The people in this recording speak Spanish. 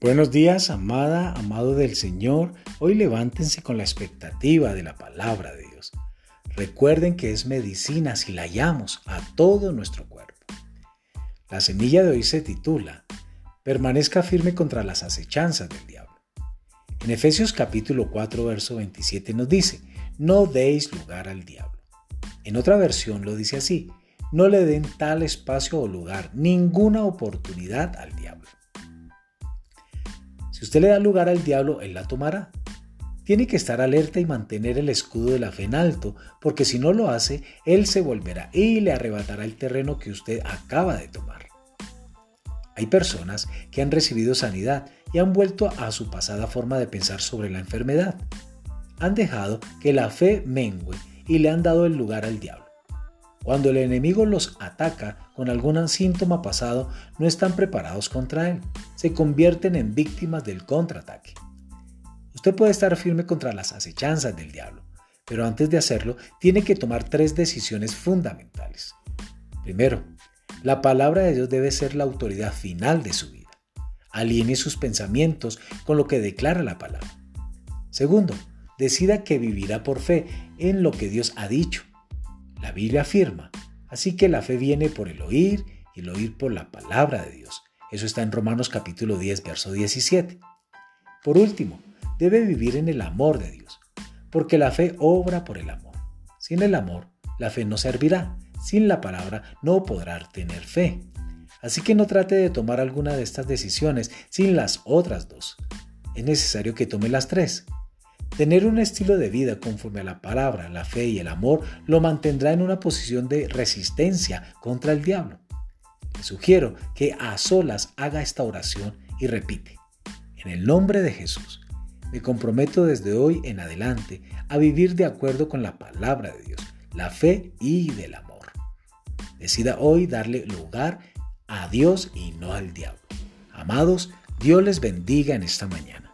Buenos días, amada, amado del Señor. Hoy levántense con la expectativa de la palabra de Dios. Recuerden que es medicina si la hallamos a todo nuestro cuerpo. La semilla de hoy se titula Permanezca firme contra las acechanzas del diablo. En Efesios capítulo 4, verso 27 nos dice, no deis lugar al diablo. En otra versión lo dice así, no le den tal espacio o lugar, ninguna oportunidad al diablo. Si usted le da lugar al diablo, él la tomará. Tiene que estar alerta y mantener el escudo de la fe en alto, porque si no lo hace, él se volverá y le arrebatará el terreno que usted acaba de tomar. Hay personas que han recibido sanidad y han vuelto a su pasada forma de pensar sobre la enfermedad. Han dejado que la fe mengue y le han dado el lugar al diablo. Cuando el enemigo los ataca con algún síntoma pasado, no están preparados contra él. Se convierten en víctimas del contraataque. Usted puede estar firme contra las acechanzas del diablo, pero antes de hacerlo tiene que tomar tres decisiones fundamentales. Primero, la palabra de Dios debe ser la autoridad final de su vida. Aliene sus pensamientos con lo que declara la palabra. Segundo, decida que vivirá por fe en lo que Dios ha dicho la Biblia afirma, así que la fe viene por el oír y el oír por la palabra de Dios. Eso está en Romanos capítulo 10, verso 17. Por último, debe vivir en el amor de Dios, porque la fe obra por el amor. Sin el amor, la fe no servirá. Sin la palabra no podrá tener fe. Así que no trate de tomar alguna de estas decisiones sin las otras dos. Es necesario que tome las tres. Tener un estilo de vida conforme a la palabra, la fe y el amor lo mantendrá en una posición de resistencia contra el diablo. Le sugiero que a solas haga esta oración y repite, en el nombre de Jesús, me comprometo desde hoy en adelante a vivir de acuerdo con la palabra de Dios, la fe y del amor. Decida hoy darle lugar a Dios y no al diablo. Amados, Dios les bendiga en esta mañana.